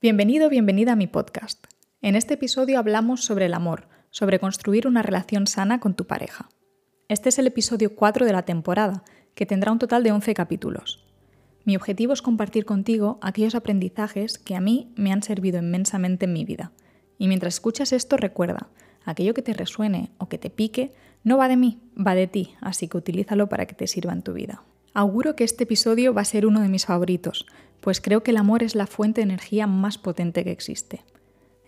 Bienvenido, bienvenida a mi podcast. En este episodio hablamos sobre el amor, sobre construir una relación sana con tu pareja. Este es el episodio 4 de la temporada, que tendrá un total de 11 capítulos. Mi objetivo es compartir contigo aquellos aprendizajes que a mí me han servido inmensamente en mi vida. Y mientras escuchas esto, recuerda, aquello que te resuene o que te pique no va de mí, va de ti, así que utilízalo para que te sirva en tu vida. Auguro que este episodio va a ser uno de mis favoritos, pues creo que el amor es la fuente de energía más potente que existe.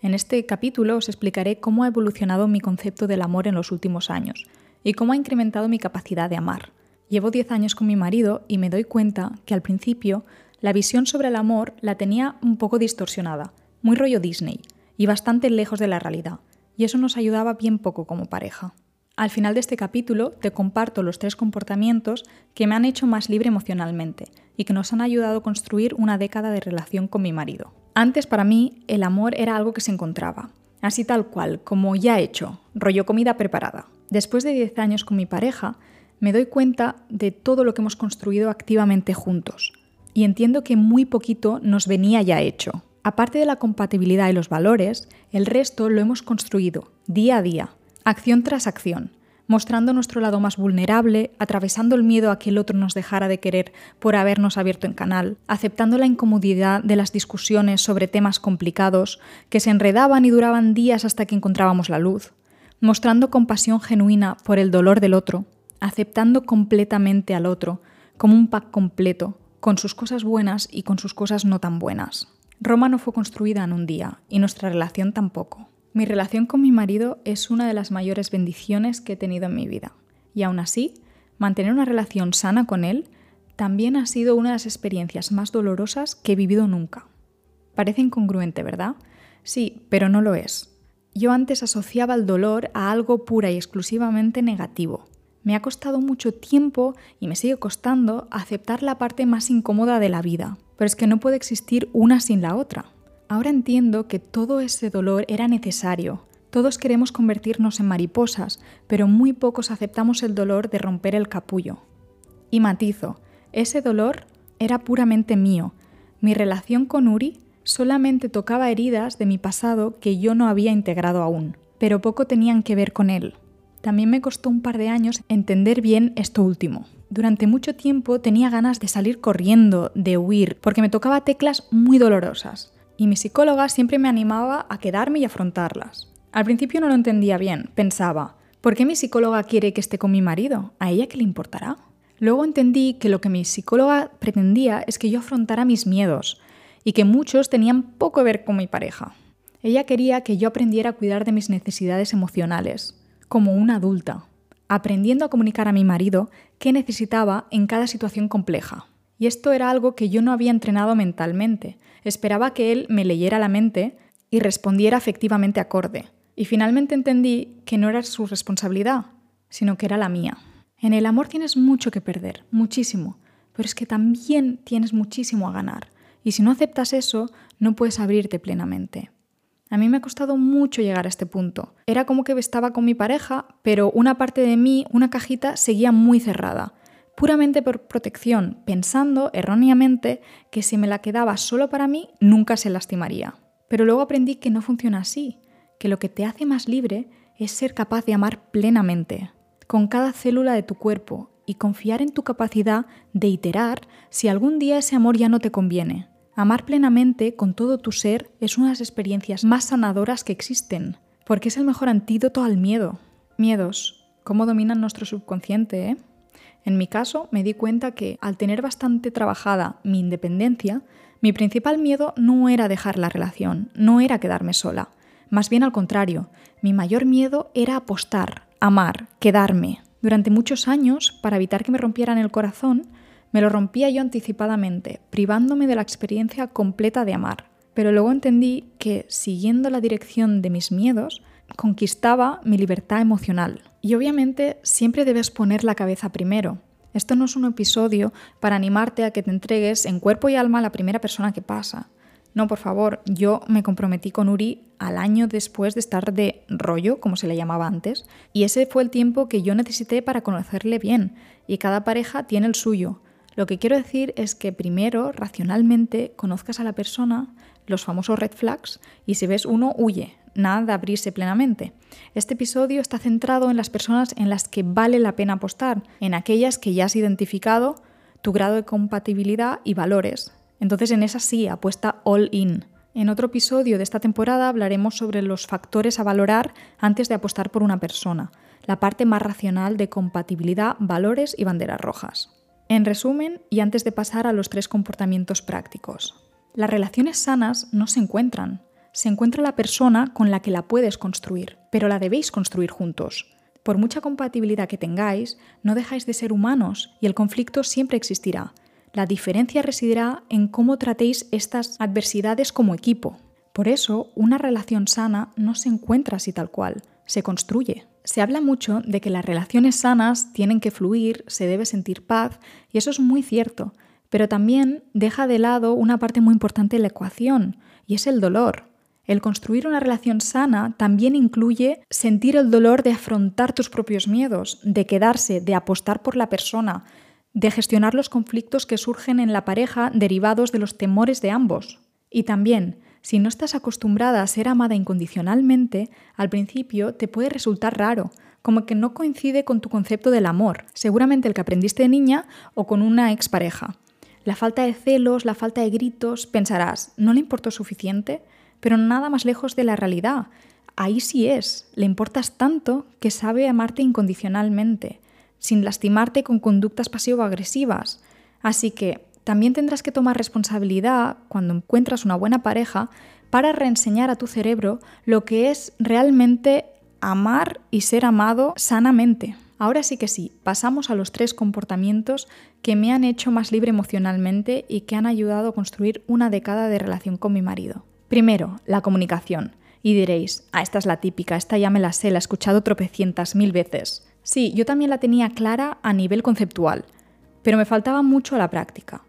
En este capítulo os explicaré cómo ha evolucionado mi concepto del amor en los últimos años y cómo ha incrementado mi capacidad de amar. Llevo 10 años con mi marido y me doy cuenta que al principio la visión sobre el amor la tenía un poco distorsionada, muy rollo Disney y bastante lejos de la realidad, y eso nos ayudaba bien poco como pareja. Al final de este capítulo te comparto los tres comportamientos que me han hecho más libre emocionalmente y que nos han ayudado a construir una década de relación con mi marido. Antes para mí el amor era algo que se encontraba, así tal cual, como ya hecho, rollo comida preparada. Después de 10 años con mi pareja, me doy cuenta de todo lo que hemos construido activamente juntos y entiendo que muy poquito nos venía ya hecho. Aparte de la compatibilidad y los valores, el resto lo hemos construido día a día, acción tras acción, mostrando nuestro lado más vulnerable, atravesando el miedo a que el otro nos dejara de querer por habernos abierto en canal, aceptando la incomodidad de las discusiones sobre temas complicados que se enredaban y duraban días hasta que encontrábamos la luz, mostrando compasión genuina por el dolor del otro, aceptando completamente al otro como un pack completo, con sus cosas buenas y con sus cosas no tan buenas. Roma no fue construida en un día y nuestra relación tampoco. Mi relación con mi marido es una de las mayores bendiciones que he tenido en mi vida. Y aún así, mantener una relación sana con él también ha sido una de las experiencias más dolorosas que he vivido nunca. Parece incongruente, ¿verdad? Sí, pero no lo es. Yo antes asociaba el dolor a algo pura y exclusivamente negativo. Me ha costado mucho tiempo, y me sigue costando, aceptar la parte más incómoda de la vida, pero es que no puede existir una sin la otra. Ahora entiendo que todo ese dolor era necesario. Todos queremos convertirnos en mariposas, pero muy pocos aceptamos el dolor de romper el capullo. Y matizo, ese dolor era puramente mío. Mi relación con Uri solamente tocaba heridas de mi pasado que yo no había integrado aún, pero poco tenían que ver con él. También me costó un par de años entender bien esto último. Durante mucho tiempo tenía ganas de salir corriendo, de huir, porque me tocaba teclas muy dolorosas y mi psicóloga siempre me animaba a quedarme y afrontarlas. Al principio no lo entendía bien, pensaba, ¿por qué mi psicóloga quiere que esté con mi marido? ¿A ella qué le importará? Luego entendí que lo que mi psicóloga pretendía es que yo afrontara mis miedos y que muchos tenían poco que ver con mi pareja. Ella quería que yo aprendiera a cuidar de mis necesidades emocionales, como una adulta, aprendiendo a comunicar a mi marido qué necesitaba en cada situación compleja. Y esto era algo que yo no había entrenado mentalmente. Esperaba que él me leyera la mente y respondiera efectivamente acorde. Y finalmente entendí que no era su responsabilidad, sino que era la mía. En el amor tienes mucho que perder, muchísimo, pero es que también tienes muchísimo a ganar. Y si no aceptas eso, no puedes abrirte plenamente. A mí me ha costado mucho llegar a este punto. Era como que estaba con mi pareja, pero una parte de mí, una cajita, seguía muy cerrada puramente por protección, pensando erróneamente que si me la quedaba solo para mí, nunca se lastimaría. Pero luego aprendí que no funciona así, que lo que te hace más libre es ser capaz de amar plenamente, con cada célula de tu cuerpo, y confiar en tu capacidad de iterar si algún día ese amor ya no te conviene. Amar plenamente con todo tu ser es una de las experiencias más sanadoras que existen, porque es el mejor antídoto al miedo. Miedos, cómo dominan nuestro subconsciente, ¿eh? En mi caso, me di cuenta que al tener bastante trabajada mi independencia, mi principal miedo no era dejar la relación, no era quedarme sola. Más bien al contrario, mi mayor miedo era apostar, amar, quedarme. Durante muchos años, para evitar que me rompieran el corazón, me lo rompía yo anticipadamente, privándome de la experiencia completa de amar. Pero luego entendí que, siguiendo la dirección de mis miedos, conquistaba mi libertad emocional. Y obviamente siempre debes poner la cabeza primero. Esto no es un episodio para animarte a que te entregues en cuerpo y alma a la primera persona que pasa. No, por favor, yo me comprometí con Uri al año después de estar de rollo, como se le llamaba antes, y ese fue el tiempo que yo necesité para conocerle bien, y cada pareja tiene el suyo. Lo que quiero decir es que primero, racionalmente, conozcas a la persona, los famosos red flags, y si ves uno, huye, nada de abrirse plenamente. Este episodio está centrado en las personas en las que vale la pena apostar, en aquellas que ya has identificado tu grado de compatibilidad y valores. Entonces en esa sí, apuesta all in. En otro episodio de esta temporada hablaremos sobre los factores a valorar antes de apostar por una persona, la parte más racional de compatibilidad, valores y banderas rojas. En resumen, y antes de pasar a los tres comportamientos prácticos, las relaciones sanas no se encuentran, se encuentra la persona con la que la puedes construir, pero la debéis construir juntos. Por mucha compatibilidad que tengáis, no dejáis de ser humanos y el conflicto siempre existirá. La diferencia residirá en cómo tratéis estas adversidades como equipo. Por eso, una relación sana no se encuentra así tal cual, se construye. Se habla mucho de que las relaciones sanas tienen que fluir, se debe sentir paz, y eso es muy cierto, pero también deja de lado una parte muy importante de la ecuación, y es el dolor. El construir una relación sana también incluye sentir el dolor de afrontar tus propios miedos, de quedarse, de apostar por la persona, de gestionar los conflictos que surgen en la pareja derivados de los temores de ambos. Y también, si no estás acostumbrada a ser amada incondicionalmente, al principio te puede resultar raro, como que no coincide con tu concepto del amor, seguramente el que aprendiste de niña o con una expareja. La falta de celos, la falta de gritos, pensarás, ¿no le importó suficiente? Pero nada más lejos de la realidad. Ahí sí es, le importas tanto que sabe amarte incondicionalmente, sin lastimarte con conductas pasivo-agresivas. Así que también tendrás que tomar responsabilidad cuando encuentras una buena pareja para reenseñar a tu cerebro lo que es realmente amar y ser amado sanamente. Ahora sí que sí, pasamos a los tres comportamientos que me han hecho más libre emocionalmente y que han ayudado a construir una década de relación con mi marido. Primero, la comunicación. Y diréis, ah, esta es la típica, esta ya me la sé, la he escuchado tropecientas mil veces. Sí, yo también la tenía clara a nivel conceptual, pero me faltaba mucho a la práctica.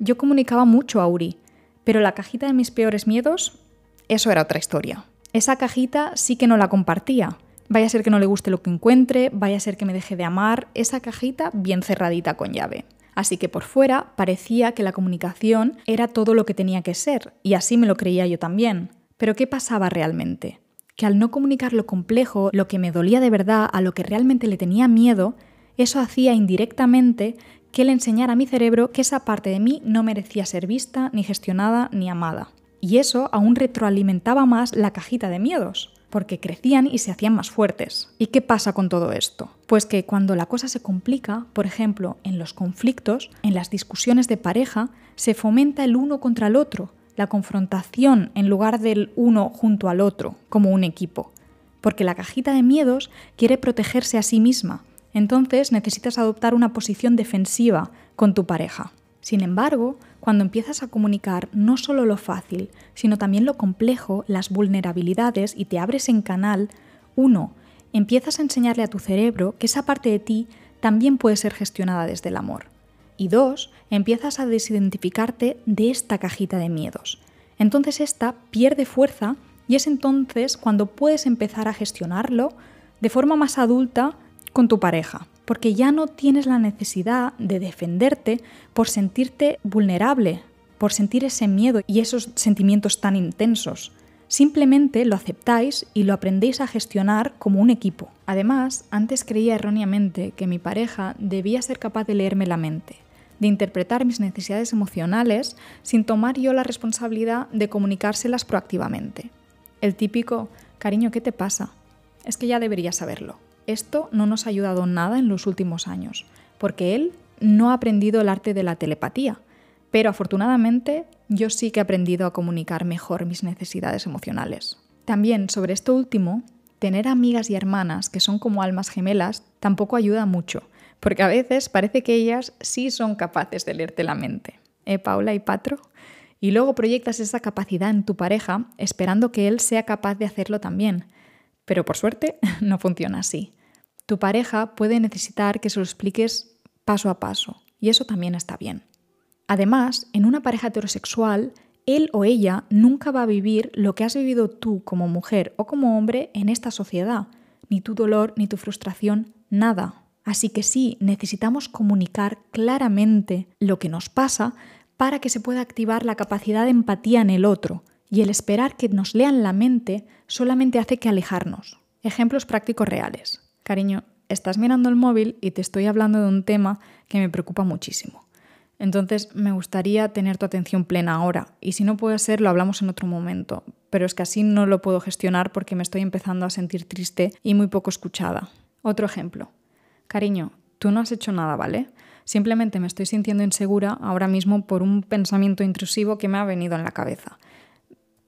Yo comunicaba mucho a Uri, pero la cajita de mis peores miedos, eso era otra historia. Esa cajita sí que no la compartía. Vaya a ser que no le guste lo que encuentre, vaya a ser que me deje de amar, esa cajita bien cerradita con llave. Así que por fuera parecía que la comunicación era todo lo que tenía que ser, y así me lo creía yo también. Pero ¿qué pasaba realmente? Que al no comunicar lo complejo, lo que me dolía de verdad, a lo que realmente le tenía miedo, eso hacía indirectamente que le enseñara a mi cerebro que esa parte de mí no merecía ser vista, ni gestionada, ni amada. Y eso aún retroalimentaba más la cajita de miedos porque crecían y se hacían más fuertes. ¿Y qué pasa con todo esto? Pues que cuando la cosa se complica, por ejemplo, en los conflictos, en las discusiones de pareja, se fomenta el uno contra el otro, la confrontación en lugar del uno junto al otro, como un equipo. Porque la cajita de miedos quiere protegerse a sí misma, entonces necesitas adoptar una posición defensiva con tu pareja. Sin embargo, cuando empiezas a comunicar no solo lo fácil, sino también lo complejo, las vulnerabilidades y te abres en canal, uno, empiezas a enseñarle a tu cerebro que esa parte de ti también puede ser gestionada desde el amor. Y dos, empiezas a desidentificarte de esta cajita de miedos. Entonces esta pierde fuerza y es entonces cuando puedes empezar a gestionarlo de forma más adulta con tu pareja porque ya no tienes la necesidad de defenderte por sentirte vulnerable, por sentir ese miedo y esos sentimientos tan intensos. Simplemente lo aceptáis y lo aprendéis a gestionar como un equipo. Además, antes creía erróneamente que mi pareja debía ser capaz de leerme la mente, de interpretar mis necesidades emocionales sin tomar yo la responsabilidad de comunicárselas proactivamente. El típico, cariño, ¿qué te pasa? Es que ya deberías saberlo. Esto no nos ha ayudado nada en los últimos años, porque él no ha aprendido el arte de la telepatía, pero afortunadamente yo sí que he aprendido a comunicar mejor mis necesidades emocionales. También sobre esto último, tener amigas y hermanas que son como almas gemelas tampoco ayuda mucho, porque a veces parece que ellas sí son capaces de leerte la mente. ¿Eh, Paula y Patro? Y luego proyectas esa capacidad en tu pareja esperando que él sea capaz de hacerlo también. Pero por suerte no funciona así. Tu pareja puede necesitar que se lo expliques paso a paso, y eso también está bien. Además, en una pareja heterosexual, él o ella nunca va a vivir lo que has vivido tú como mujer o como hombre en esta sociedad, ni tu dolor, ni tu frustración, nada. Así que sí, necesitamos comunicar claramente lo que nos pasa para que se pueda activar la capacidad de empatía en el otro Y el esperar que nos lean la mente solamente hace que alejarnos. Ejemplos prácticos reales. Cariño, estás mirando el móvil y te estoy hablando de un tema que me preocupa muchísimo. Entonces me gustaría tener tu atención plena ahora y si no puede ser lo hablamos en otro momento, pero es que así no lo puedo gestionar porque me estoy empezando a sentir triste y muy poco escuchada. Otro ejemplo. Cariño, tú no has hecho nada, ¿vale? Simplemente me estoy sintiendo insegura ahora mismo por un pensamiento intrusivo que me ha venido en la cabeza.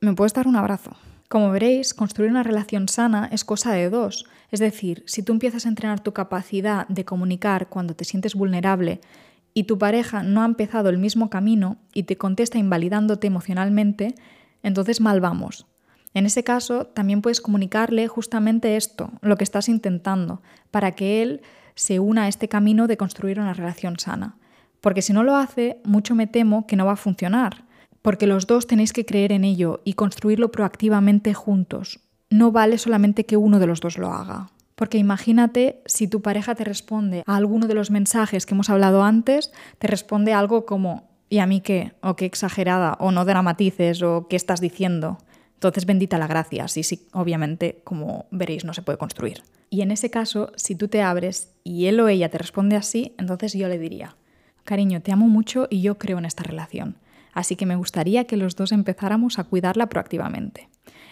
¿Me puedes dar un abrazo? Como veréis, construir una relación sana es cosa de dos. Es decir, si tú empiezas a entrenar tu capacidad de comunicar cuando te sientes vulnerable y tu pareja no ha empezado el mismo camino y te contesta invalidándote emocionalmente, entonces mal vamos. En ese caso, también puedes comunicarle justamente esto, lo que estás intentando, para que él se una a este camino de construir una relación sana. Porque si no lo hace, mucho me temo que no va a funcionar, porque los dos tenéis que creer en ello y construirlo proactivamente juntos. No vale solamente que uno de los dos lo haga. Porque imagínate si tu pareja te responde a alguno de los mensajes que hemos hablado antes, te responde algo como ¿y a mí qué? o qué exagerada, o no dramatices, o qué estás diciendo. Entonces bendita la gracia, sí, sí, obviamente, como veréis, no se puede construir. Y en ese caso, si tú te abres y él o ella te responde así, entonces yo le diría, cariño, te amo mucho y yo creo en esta relación. Así que me gustaría que los dos empezáramos a cuidarla proactivamente.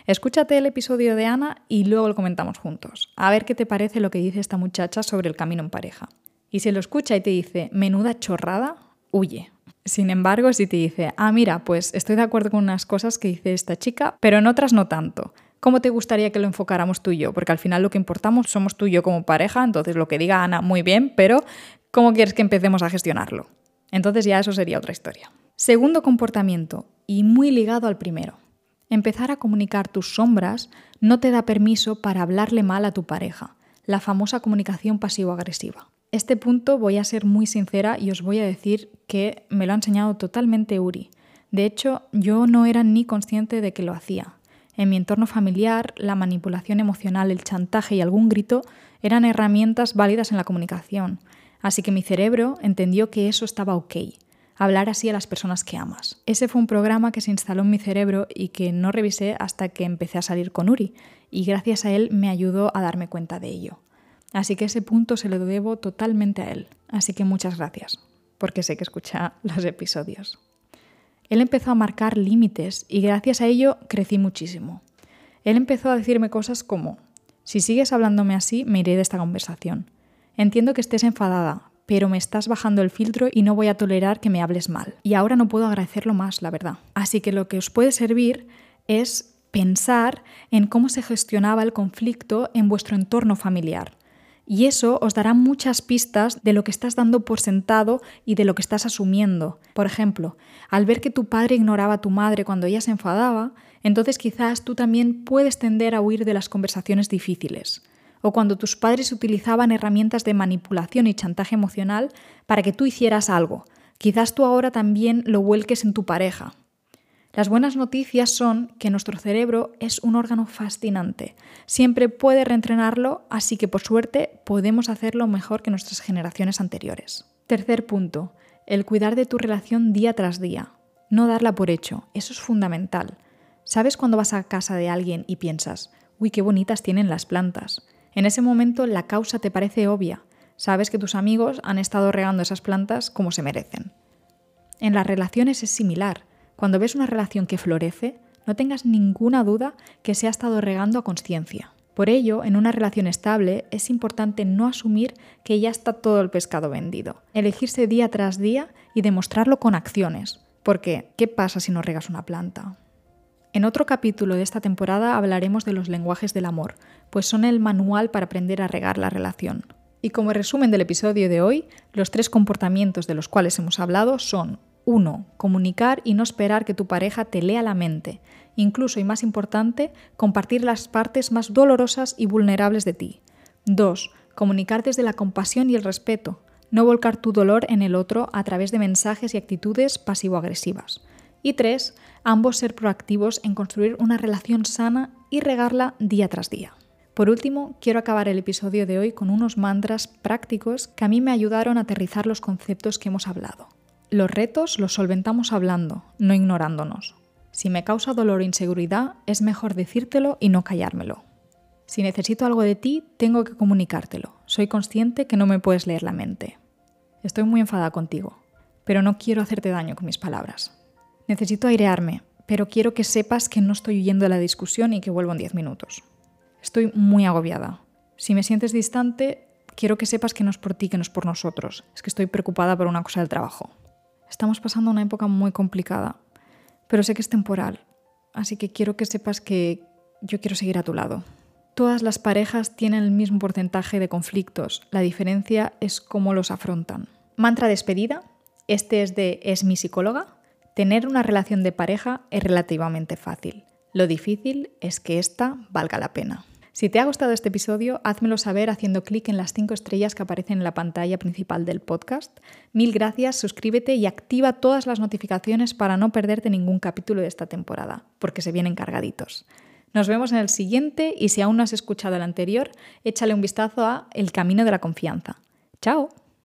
Escúchate el episodio de Ana y luego lo comentamos juntos. A ver qué te parece lo que dice esta muchacha sobre el camino en pareja. Y si lo escucha y te dice, menuda chorrada, huye. Sin embargo, si te dice, ah, mira, pues estoy de acuerdo con unas cosas que dice esta chica, pero en otras no tanto. ¿Cómo te gustaría que lo enfocáramos tú y yo? Porque al final lo que importamos somos tú y yo como pareja, entonces lo que diga Ana, muy bien, pero ¿cómo quieres que empecemos a gestionarlo? Entonces ya eso sería otra historia. Segundo comportamiento, y muy ligado al primero. Empezar a comunicar tus sombras no te da permiso para hablarle mal a tu pareja, la famosa comunicación pasivo-agresiva. Este punto voy a ser muy sincera y os voy a decir que me lo ha enseñado totalmente Uri. De hecho, yo no era ni consciente de que lo hacía. En mi entorno familiar, la manipulación emocional, el chantaje y algún grito eran herramientas válidas en la comunicación, así que mi cerebro entendió que eso estaba ok hablar así a las personas que amas. Ese fue un programa que se instaló en mi cerebro y que no revisé hasta que empecé a salir con Uri, y gracias a él me ayudó a darme cuenta de ello. Así que ese punto se lo debo totalmente a él. Así que muchas gracias, porque sé que escucha los episodios. Él empezó a marcar límites y gracias a ello crecí muchísimo. Él empezó a decirme cosas como, si sigues hablándome así, me iré de esta conversación. Entiendo que estés enfadada, pero me estás bajando el filtro y no voy a tolerar que me hables mal. Y ahora no puedo agradecerlo más, la verdad. Así que lo que os puede servir es pensar en cómo se gestionaba el conflicto en vuestro entorno familiar. Y eso os dará muchas pistas de lo que estás dando por sentado y de lo que estás asumiendo. Por ejemplo, al ver que tu padre ignoraba a tu madre cuando ella se enfadaba, entonces quizás tú también puedes tender a huir de las conversaciones difíciles o cuando tus padres utilizaban herramientas de manipulación y chantaje emocional para que tú hicieras algo. Quizás tú ahora también lo vuelques en tu pareja. Las buenas noticias son que nuestro cerebro es un órgano fascinante. Siempre puede reentrenarlo, así que por suerte podemos hacerlo mejor que nuestras generaciones anteriores. Tercer punto, el cuidar de tu relación día tras día. No darla por hecho, eso es fundamental. ¿Sabes cuando vas a casa de alguien y piensas, uy, qué bonitas tienen las plantas? En ese momento la causa te parece obvia. Sabes que tus amigos han estado regando esas plantas como se merecen. En las relaciones es similar. Cuando ves una relación que florece, no tengas ninguna duda que se ha estado regando a conciencia. Por ello, en una relación estable es importante no asumir que ya está todo el pescado vendido. Elegirse día tras día y demostrarlo con acciones. Porque, ¿qué pasa si no regas una planta? En otro capítulo de esta temporada hablaremos de los lenguajes del amor, pues son el manual para aprender a regar la relación. Y como resumen del episodio de hoy, los tres comportamientos de los cuales hemos hablado son 1. Comunicar y no esperar que tu pareja te lea la mente. Incluso y más importante, compartir las partes más dolorosas y vulnerables de ti. 2. Comunicar desde la compasión y el respeto. No volcar tu dolor en el otro a través de mensajes y actitudes pasivo-agresivas. Y tres, ambos ser proactivos en construir una relación sana y regarla día tras día. Por último, quiero acabar el episodio de hoy con unos mantras prácticos que a mí me ayudaron a aterrizar los conceptos que hemos hablado. Los retos los solventamos hablando, no ignorándonos. Si me causa dolor o inseguridad, es mejor decírtelo y no callármelo. Si necesito algo de ti, tengo que comunicártelo. Soy consciente que no me puedes leer la mente. Estoy muy enfadada contigo, pero no quiero hacerte daño con mis palabras. Necesito airearme, pero quiero que sepas que no estoy huyendo de la discusión y que vuelvo en 10 minutos. Estoy muy agobiada. Si me sientes distante, quiero que sepas que no es por ti, que no es por nosotros. Es que estoy preocupada por una cosa del trabajo. Estamos pasando una época muy complicada, pero sé que es temporal. Así que quiero que sepas que yo quiero seguir a tu lado. Todas las parejas tienen el mismo porcentaje de conflictos, la diferencia es cómo los afrontan. Mantra despedida, este es de Es mi psicóloga. Tener una relación de pareja es relativamente fácil. Lo difícil es que ésta valga la pena. Si te ha gustado este episodio, házmelo saber haciendo clic en las cinco estrellas que aparecen en la pantalla principal del podcast. Mil gracias, suscríbete y activa todas las notificaciones para no perderte ningún capítulo de esta temporada, porque se vienen cargaditos. Nos vemos en el siguiente y si aún no has escuchado el anterior, échale un vistazo a El Camino de la Confianza. ¡Chao!